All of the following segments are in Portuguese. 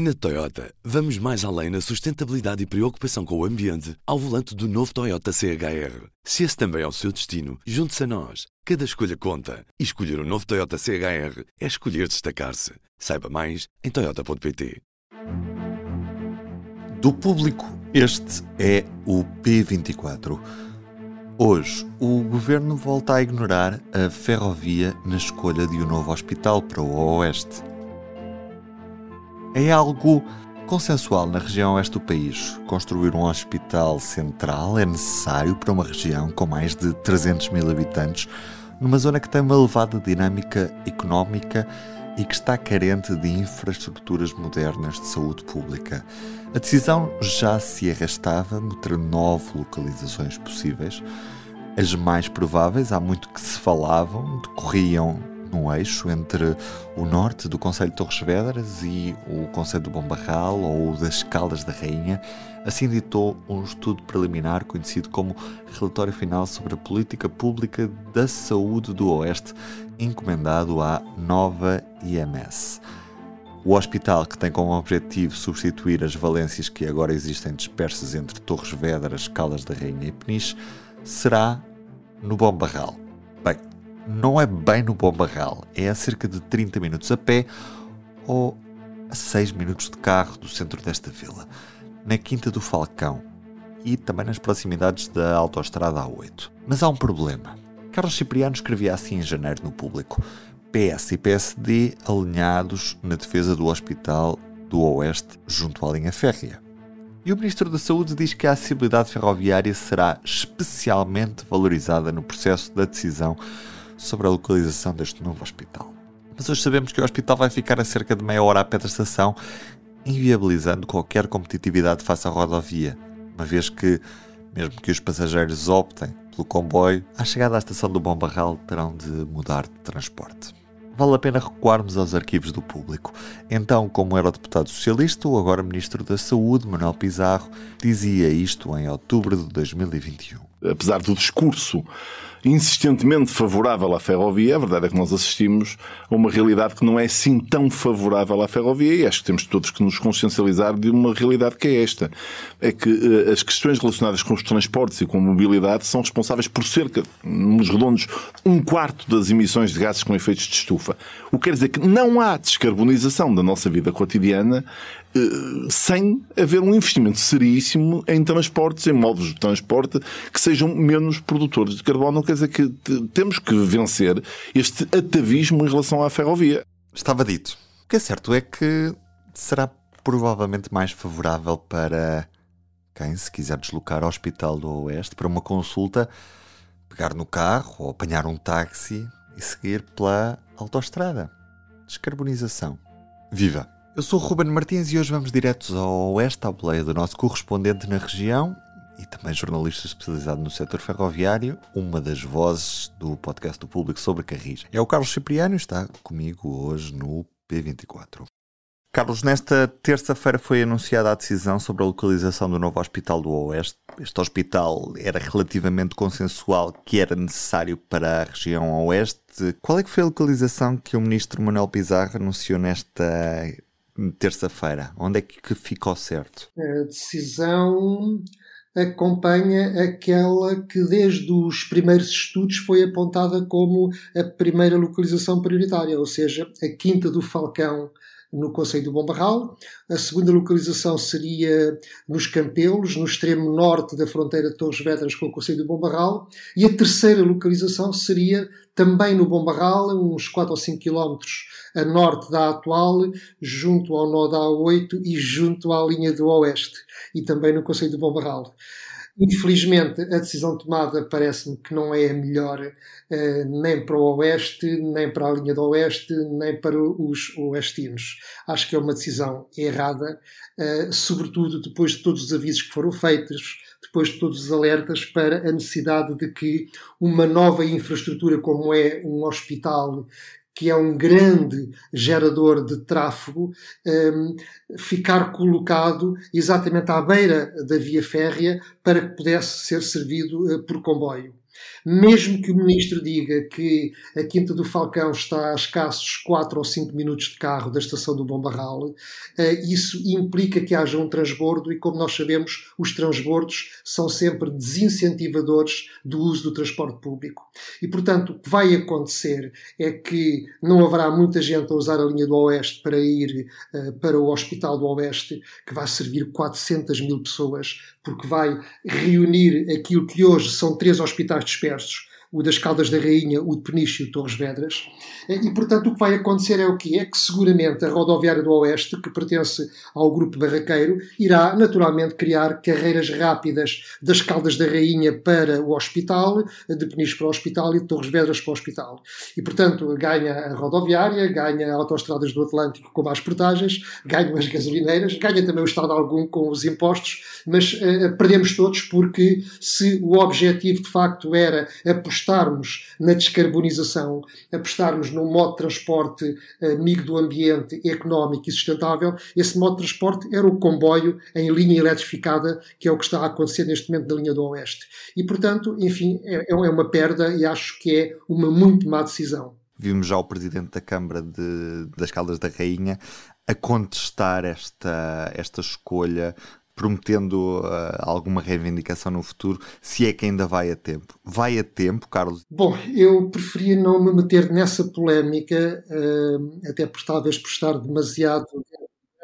Na Toyota, vamos mais além na sustentabilidade e preocupação com o ambiente ao volante do novo Toyota CHR. Se esse também é o seu destino, junte-se a nós. Cada escolha conta. E escolher o um novo Toyota CHR é escolher destacar-se. Saiba mais em Toyota.pt. Do público, este é o P24. Hoje, o governo volta a ignorar a ferrovia na escolha de um novo hospital para o Oeste é algo consensual na região oeste do país. Construir um hospital central é necessário para uma região com mais de 300 mil habitantes, numa zona que tem uma elevada dinâmica económica e que está carente de infraestruturas modernas de saúde pública. A decisão já se arrastava, mostrando nove localizações possíveis. As mais prováveis, há muito que se falavam, decorriam no eixo entre o norte do Conselho de Torres Vedras e o Conselho do Bombarral ou das Caldas da Rainha, assim ditou um estudo preliminar conhecido como Relatório Final sobre a Política Pública da Saúde do Oeste, encomendado à nova IMS. O hospital, que tem como objetivo substituir as valências que agora existem dispersas entre Torres Vedras, Caldas da Rainha e Peniche, será no Bombarral. Bem, não é bem no Bom Barral, é a cerca de 30 minutos a pé ou a 6 minutos de carro do centro desta vila, na Quinta do Falcão e também nas proximidades da Autostrada A8. Mas há um problema. Carlos Cipriano escrevia assim em janeiro no público: PS e PSD alinhados na defesa do Hospital do Oeste junto à linha férrea. E o Ministro da Saúde diz que a acessibilidade ferroviária será especialmente valorizada no processo da decisão sobre a localização deste novo hospital. Mas hoje sabemos que o hospital vai ficar a cerca de meia hora a pé da estação, inviabilizando qualquer competitividade face à rodovia, uma vez que, mesmo que os passageiros optem pelo comboio, à chegada à estação do Bom Barral terão de mudar de transporte. Vale a pena recuarmos aos arquivos do público. Então, como era o deputado socialista, o agora Ministro da Saúde, Manuel Pizarro, dizia isto em outubro de 2021. Apesar do discurso insistentemente favorável à ferrovia, a verdade é que nós assistimos a uma realidade que não é assim tão favorável à ferrovia e acho que temos todos que nos consciencializar de uma realidade que é esta. É que uh, as questões relacionadas com os transportes e com a mobilidade são responsáveis por cerca, nos redondos, um quarto das emissões de gases com efeitos de estufa. O que quer dizer que não há descarbonização da nossa vida cotidiana sem haver um investimento seríssimo em transportes, em modos de transporte que sejam menos produtores de carbono. Quer dizer que temos que vencer este atavismo em relação à ferrovia. Estava dito. O que é certo é que será provavelmente mais favorável para quem se quiser deslocar ao Hospital do Oeste para uma consulta, pegar no carro ou apanhar um táxi e seguir pela autoestrada. Descarbonização. Viva! Eu sou o Ruben Martins e hoje vamos diretos ao oeste, à boleia do nosso correspondente na região e também jornalista especializado no setor ferroviário, uma das vozes do podcast do público sobre Carris. É o Carlos Cipriano e está comigo hoje no P24. Carlos, nesta terça-feira foi anunciada a decisão sobre a localização do novo Hospital do Oeste. Este hospital era relativamente consensual que era necessário para a região Oeste. Qual é que foi a localização que o ministro Manuel Pizarro anunciou nesta terça-feira? Onde é que ficou certo? A decisão acompanha aquela que desde os primeiros estudos foi apontada como a primeira localização prioritária, ou seja, a Quinta do Falcão no Conselho do Bombarral. A segunda localização seria nos Campelos, no extremo norte da fronteira de Torres Vedras com o Conselho do Bombarral. E a terceira localização seria também no Bombarral, uns 4 ou 5 quilómetros a norte da atual, junto ao nó da A8 e junto à linha do Oeste, e também no Conselho do Bombarral. Infelizmente, a decisão tomada parece-me que não é a melhor uh, nem para o Oeste, nem para a linha do Oeste, nem para os oestinos. Acho que é uma decisão errada, uh, sobretudo depois de todos os avisos que foram feitos, depois de todos os alertas para a necessidade de que uma nova infraestrutura, como é um hospital que é um grande gerador de tráfego, um, ficar colocado exatamente à beira da via férrea para que pudesse ser servido uh, por comboio. Mesmo que o Ministro diga que a Quinta do Falcão está a escassos 4 ou 5 minutos de carro da estação do Bom Barral, eh, isso implica que haja um transbordo e, como nós sabemos, os transbordos são sempre desincentivadores do uso do transporte público. E, portanto, o que vai acontecer é que não haverá muita gente a usar a linha do Oeste para ir uh, para o Hospital do Oeste, que vai servir 400 mil pessoas, porque vai reunir aquilo que hoje são três hospitais dispersos o das Caldas da Rainha, o de Peniche e o Torres Vedras. E, portanto, o que vai acontecer é o quê? É que seguramente a rodoviária do Oeste, que pertence ao grupo barraqueiro, irá naturalmente criar carreiras rápidas das Caldas da Rainha para o hospital, de Peniche para o hospital e de Torres Vedras para o hospital. E, portanto, ganha a rodoviária, ganha autoestradas do Atlântico com mais portagens, ganham as gasolineiras, ganha também o Estado algum com os impostos, mas uh, perdemos todos porque se o objetivo de facto era apostar apostarmos na descarbonização, apostarmos num modo de transporte eh, amigo do ambiente, económico e sustentável, esse modo de transporte era o comboio em linha eletrificada, que é o que está a acontecer neste momento na linha do Oeste. E, portanto, enfim, é, é uma perda e acho que é uma muito má decisão. Vimos já o Presidente da Câmara de, das Caldas da Rainha a contestar esta, esta escolha prometendo uh, alguma reivindicação no futuro, se é que ainda vai a tempo. Vai a tempo, Carlos? Bom, eu preferia não me meter nessa polémica, uh, até por talvez por estar demasiado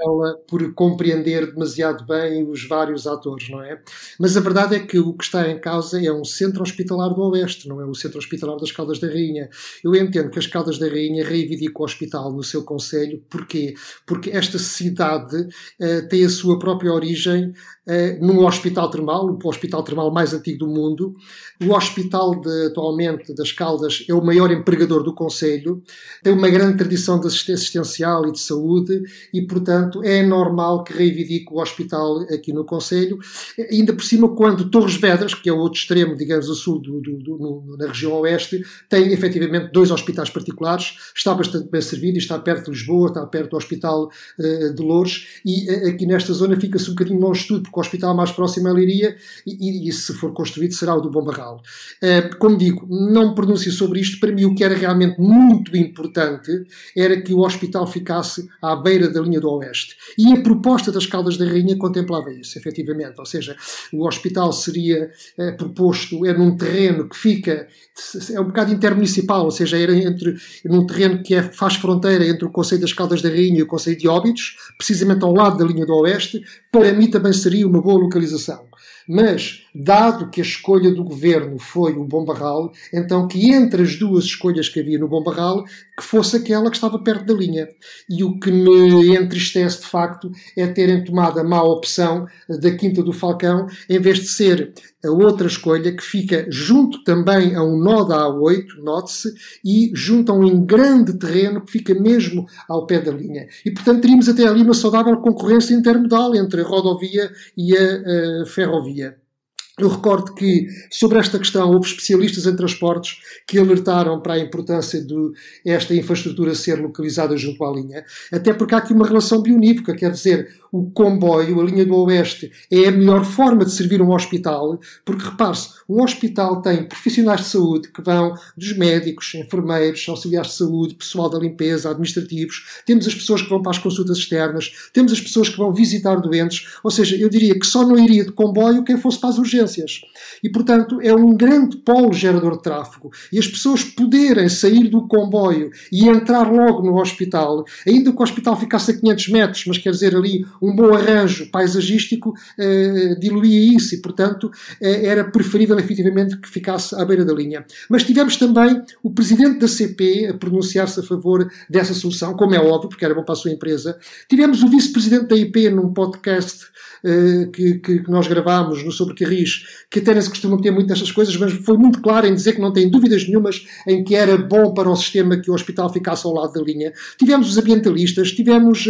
ela por compreender demasiado bem os vários atores, não é? Mas a verdade é que o que está em causa é um centro hospitalar do Oeste, não é o centro hospitalar das Caldas da Rainha. Eu entendo que as Caldas da Rainha reivindicam o hospital no seu conselho, porquê? Porque esta cidade uh, tem a sua própria origem uh, num hospital termal, o hospital termal mais antigo do mundo. O hospital de, atualmente das Caldas é o maior empregador do conselho, tem uma grande tradição de assistência assistencial e de saúde e, portanto, portanto, é normal que reivindique o hospital aqui no Conselho, ainda por cima quando Torres Vedras, que é o outro extremo, digamos, a sul do, do, do, na região oeste, tem efetivamente dois hospitais particulares, está bastante bem servido está perto de Lisboa, está perto do Hospital uh, de Lourdes, e uh, aqui nesta zona fica-se um bocadinho longe de tudo, porque o hospital mais próximo é Liria, e, e, e, se for construído será o do Bom Barral. Uh, como digo, não me pronuncio sobre isto, para mim o que era realmente muito importante era que o hospital ficasse à beira da linha do Oeste. E a proposta das Caldas da Rainha contemplava isso, efetivamente. Ou seja, o hospital seria é, proposto, é num terreno que fica, é um bocado intermunicipal, ou seja, era entre, num terreno que é, faz fronteira entre o Conselho das Caldas da Rainha e o Conselho de Óbidos, precisamente ao lado da linha do Oeste. Para mim também seria uma boa localização. Mas, dado que a escolha do governo foi o Bom Barral, então que entre as duas escolhas que havia no Bom Barral, que fosse aquela que estava perto da linha. E o que me entristece, de facto, é terem tomado a má opção da Quinta do Falcão, em vez de ser a outra escolha que fica junto também a um nó da A8, note-se, e junto a um grande terreno que fica mesmo ao pé da linha. E, portanto, teríamos até ali uma saudável concorrência intermodal entre a rodovia e a, a ferrovia. Eu recordo que, sobre esta questão, houve especialistas em transportes que alertaram para a importância de esta infraestrutura ser localizada junto à linha, até porque há aqui uma relação bionívoca, quer dizer, o comboio, a linha do Oeste, é a melhor forma de servir um hospital, porque repare-se, um hospital tem profissionais de saúde que vão dos médicos, enfermeiros, auxiliares de saúde, pessoal da limpeza, administrativos, temos as pessoas que vão para as consultas externas, temos as pessoas que vão visitar doentes, ou seja, eu diria que só não iria de comboio quem fosse para as urgências. E, portanto, é um grande polo gerador de tráfego. E as pessoas poderem sair do comboio e entrar logo no hospital, ainda que o hospital ficasse a 500 metros, mas quer dizer ali um bom arranjo paisagístico eh, diluía isso e, portanto, eh, era preferível efetivamente que ficasse à beira da linha. Mas tivemos também o presidente da CP a pronunciar-se a favor dessa solução, como é óbvio, porque era bom para a sua empresa. Tivemos o vice-presidente da IP num podcast uh, que, que, nós gravámos no Sobre Carris, que até não se costuma ter muito destas coisas, mas foi muito claro em dizer que não tem dúvidas nenhumas em que era bom para o sistema que o hospital ficasse ao lado da linha. Tivemos os ambientalistas, tivemos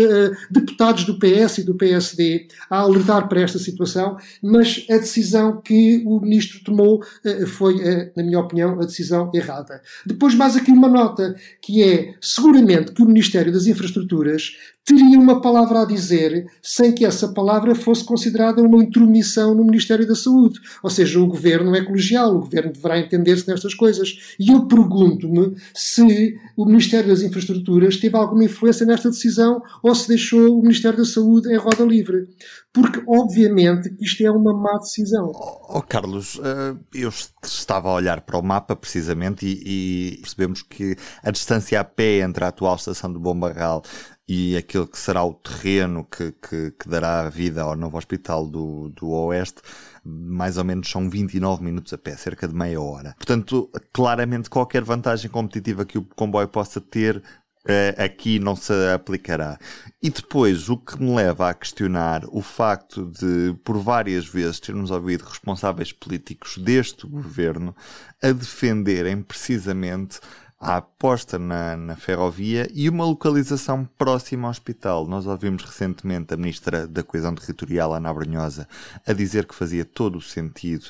deputados do PS e do PSD a alertar para esta situação, mas a decisão que o ministro tomou uh, foi, na minha opinião, a decisão errada. Depois, mais aqui uma nota, que é seguramente que o Ministério das Infraestruturas teria uma palavra a dizer sem que essa palavra fosse considerada uma intromissão no Ministério da Saúde. Ou seja, o governo é colegial, o governo deverá entender-se nestas coisas. E eu pergunto-me se o Ministério das Infraestruturas teve alguma influência nesta decisão ou se deixou o Ministério da Saúde em roda livre. Porque, obviamente, isto é uma má decisão. Oh, Carlos, eh, eu estava a olhar para o mapa precisamente e, e percebemos que a distância a pé entre a atual estação do Bombarral e aquele que será o terreno que, que, que, dará vida ao novo hospital do, do Oeste, mais ou menos são 29 minutos a pé, cerca de meia hora. Portanto, claramente qualquer vantagem competitiva que o comboio possa ter Uh, aqui não se aplicará. E depois, o que me leva a questionar o facto de, por várias vezes, termos ouvido responsáveis políticos deste governo a defenderem precisamente a aposta na, na, ferrovia e uma localização próxima ao hospital. Nós ouvimos recentemente a Ministra da Coesão Territorial, Ana Brunhosa, a dizer que fazia todo o sentido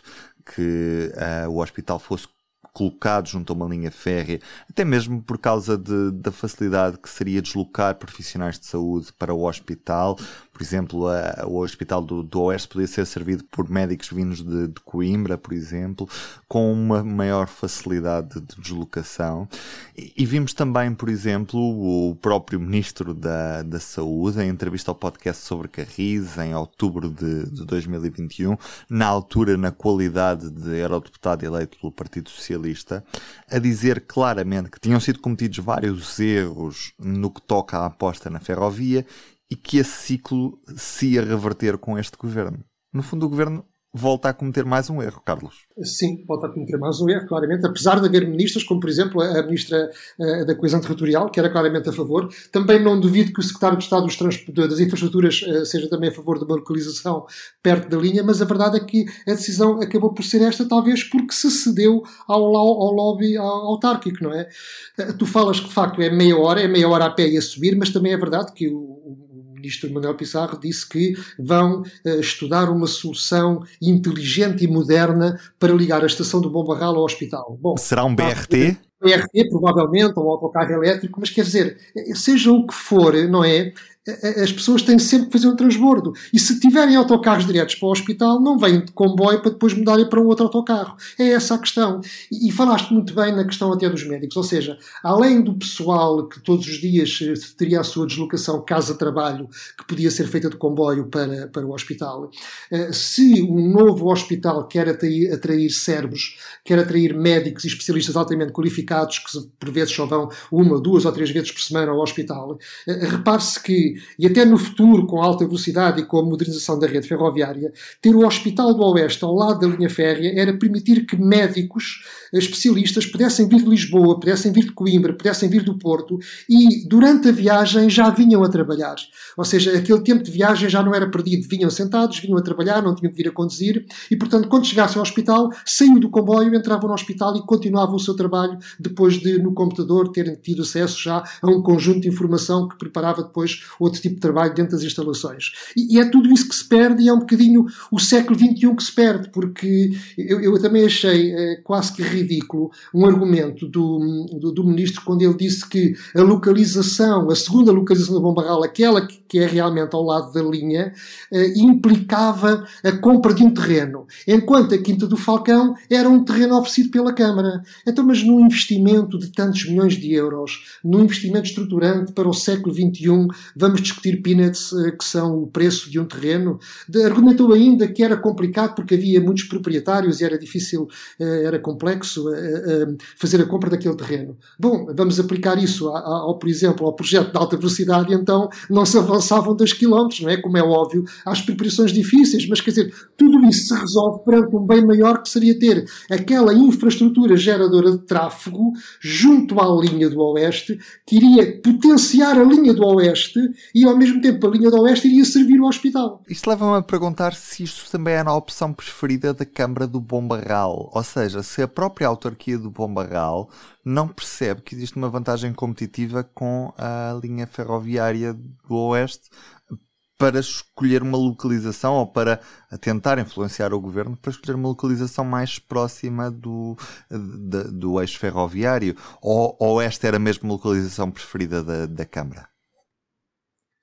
que uh, o hospital fosse colocado junto a uma linha férrea, até mesmo por causa de, da facilidade que seria deslocar profissionais de saúde para o hospital, por exemplo, a, o Hospital do, do Oeste podia ser servido por médicos vindos de, de, Coimbra, por exemplo, com uma maior facilidade de deslocação. E, e, vimos também, por exemplo, o próprio Ministro da, da Saúde, em entrevista ao podcast sobre Carris, em outubro de, de 2021, na altura, na qualidade de eurodeputado eleito pelo Partido Socialista, a dizer claramente que tinham sido cometidos vários erros no que toca à aposta na ferrovia e que esse ciclo se ia reverter com este governo. No fundo, o governo volta a cometer mais um erro, Carlos. Sim, volta a cometer mais um erro, claramente. Apesar de haver ministras, como por exemplo a ministra uh, da Coesão Territorial, que era claramente a favor, também não duvido que o secretário de Estado das Infraestruturas uh, seja também a favor de uma localização perto da linha, mas a verdade é que a decisão acabou por ser esta, talvez porque se cedeu ao, ao lobby autárquico, não é? Uh, tu falas que de facto é meia hora, é meia hora a pé e a subir, mas também é verdade que o ministro Manuel Pissarro disse que vão uh, estudar uma solução inteligente e moderna para ligar a estação do Bom Barral ao hospital. Bom, Será um BRT? BRT, provavelmente, ou um autocarro elétrico, mas quer dizer, seja o que for, não é? As pessoas têm sempre que fazer um transbordo. E se tiverem autocarros diretos para o hospital, não vêm de comboio para depois mudarem para um outro autocarro. É essa a questão. E, e falaste muito bem na questão até dos médicos. Ou seja, além do pessoal que todos os dias eh, teria a sua deslocação casa-trabalho, que podia ser feita de comboio para, para o hospital, eh, se um novo hospital quer atrair, atrair cérebros, quer atrair médicos e especialistas altamente qualificados, que por vezes só vão uma, duas ou três vezes por semana ao hospital, eh, repare-se que e até no futuro, com alta velocidade e com a modernização da rede ferroviária, ter o Hospital do Oeste ao lado da linha férrea era permitir que médicos especialistas pudessem vir de Lisboa, pudessem vir de Coimbra, pudessem vir do Porto e durante a viagem já vinham a trabalhar. Ou seja, aquele tempo de viagem já não era perdido. Vinham sentados, vinham a trabalhar, não tinham que vir a conduzir e, portanto, quando chegassem ao hospital, saíam do comboio, entravam no hospital e continuavam o seu trabalho depois de, no computador, terem tido acesso já a um conjunto de informação que preparava depois outro tipo de trabalho dentro das instalações. E, e é tudo isso que se perde e é um bocadinho o século XXI que se perde, porque eu, eu também achei é, quase que ridículo um argumento do, do, do, ministro quando ele disse que a localização, a segunda localização da Bombarral, aquela que, que é realmente ao lado da linha, é, implicava a compra de um terreno, enquanto a Quinta do Falcão era um terreno oferecido pela Câmara. Então, mas num investimento de tantos milhões de euros, num investimento estruturante para o século XXI, vamos discutir peanuts, eh, que são o preço de um terreno. argumentou ainda que era complicado porque havia muitos proprietários e era difícil, eh, era complexo eh, fazer a compra daquele terreno. Bom, vamos aplicar isso ao, por exemplo, ao projeto de alta velocidade, então não se avançavam 2 km, não é? Como é óbvio, às preparações difíceis, mas quer dizer, tudo isso se resolve perante um bem maior que seria ter aquela infraestrutura geradora de tráfego junto à linha do Oeste, que iria potenciar a linha do Oeste e ao mesmo tempo a linha do Oeste iria servir o hospital. Isto leva-me a perguntar se isto também era a opção preferida da Câmara do Bombarral, ou seja, se a própria autarquia do Bombarral não percebe que existe uma vantagem competitiva com a linha ferroviária do Oeste para escolher uma localização ou para tentar influenciar o governo para escolher uma localização mais próxima do, de, do eixo ferroviário? Ou, ou esta era mesmo a localização preferida da, da Câmara?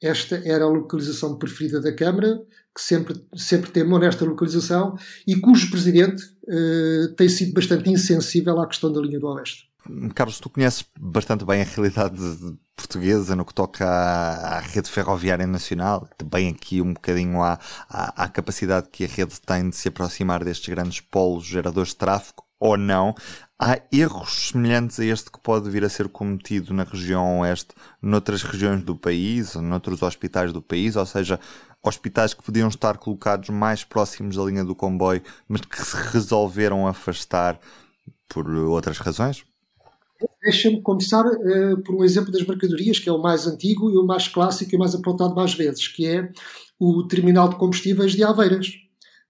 Esta era a localização preferida da Câmara, que sempre, sempre temou nesta localização e cujo presidente uh, tem sido bastante insensível à questão da linha do Oeste. Carlos, tu conheces bastante bem a realidade portuguesa no que toca à, à rede ferroviária nacional, também aqui um bocadinho à, à, à, capacidade que a rede tem de se aproximar destes grandes polos geradores de tráfego, ou não. Há erros semelhantes a este que pode vir a ser cometido na região oeste, noutras regiões do país, ou noutros hospitais do país, ou seja, hospitais que podiam estar colocados mais próximos da linha do comboio, mas que se resolveram afastar por outras razões? Deixa-me começar uh, por um exemplo das mercadorias, que é o mais antigo e o mais clássico e o mais apontado mais vezes, que é o terminal de combustíveis de Aveiras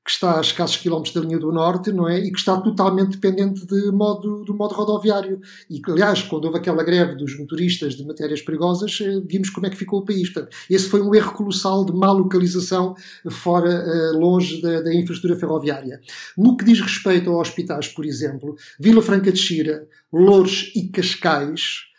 que está a escassos quilómetros da linha do Norte, não é? E que está totalmente dependente de modo, do modo rodoviário. E que, aliás, quando houve aquela greve dos motoristas de matérias perigosas, eh, vimos como é que ficou o país. Portanto, esse foi um erro colossal de má localização fora, eh, longe da, da infraestrutura ferroviária. No que diz respeito a hospitais, por exemplo, Vila Franca de Xira, Louros e Cascais,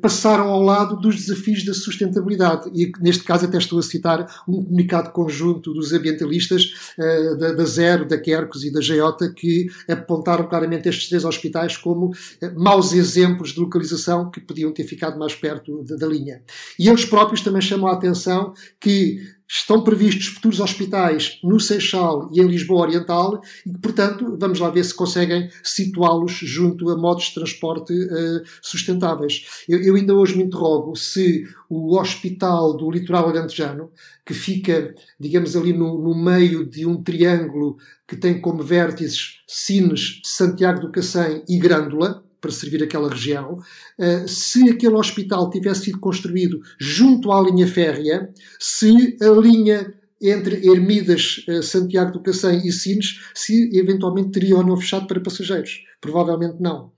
passaram ao lado dos desafios da sustentabilidade. E neste caso até estou a citar um comunicado conjunto dos ambientalistas uh, da, Zero, da Quercus e da Geota que apontaram claramente estes três hospitais como uh, maus exemplos de localização que podiam ter ficado mais perto da linha. E eles próprios também chamam a atenção que Estão previstos futuros hospitais no Seixal e em Lisboa Oriental e, portanto, vamos lá ver se conseguem situá-los junto a modos de transporte uh, sustentáveis. Eu, eu, ainda hoje me interrogo se o hospital do litoral alentejano, que fica, digamos, ali no, no meio de um triângulo que tem como vértices Sines, Santiago do Cacém e Grândola, para servir aquela região, uh, se aquele hospital tivesse sido construído junto à linha férrea, se a linha entre Ermidas, uh, Santiago do Cacém e Sines, se eventualmente teria ou não fechado para passageiros. Provavelmente não.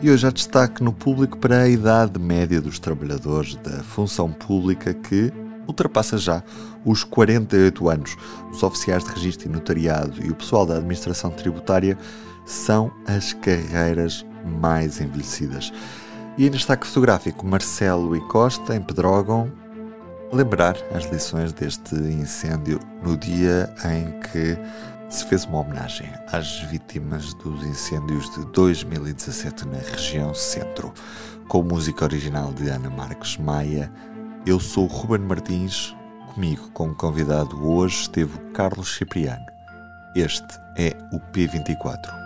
E hoje há destaque no público para a idade média dos trabalhadores da função pública que ultrapassa já os 48 anos. Os oficiais de registro e notariado e o pessoal da administração tributária são as carreiras mais envelhecidas. E em destaque fotográfico, Marcelo e Costa, em Pedrógão, lembrar as lições deste incêndio no dia em que se fez uma homenagem às vítimas dos incêndios de 2017 na região centro, com música original de Ana Marques Maia. Eu sou Ruben Martins, comigo como convidado hoje esteve Carlos Cipriano. Este é o P24.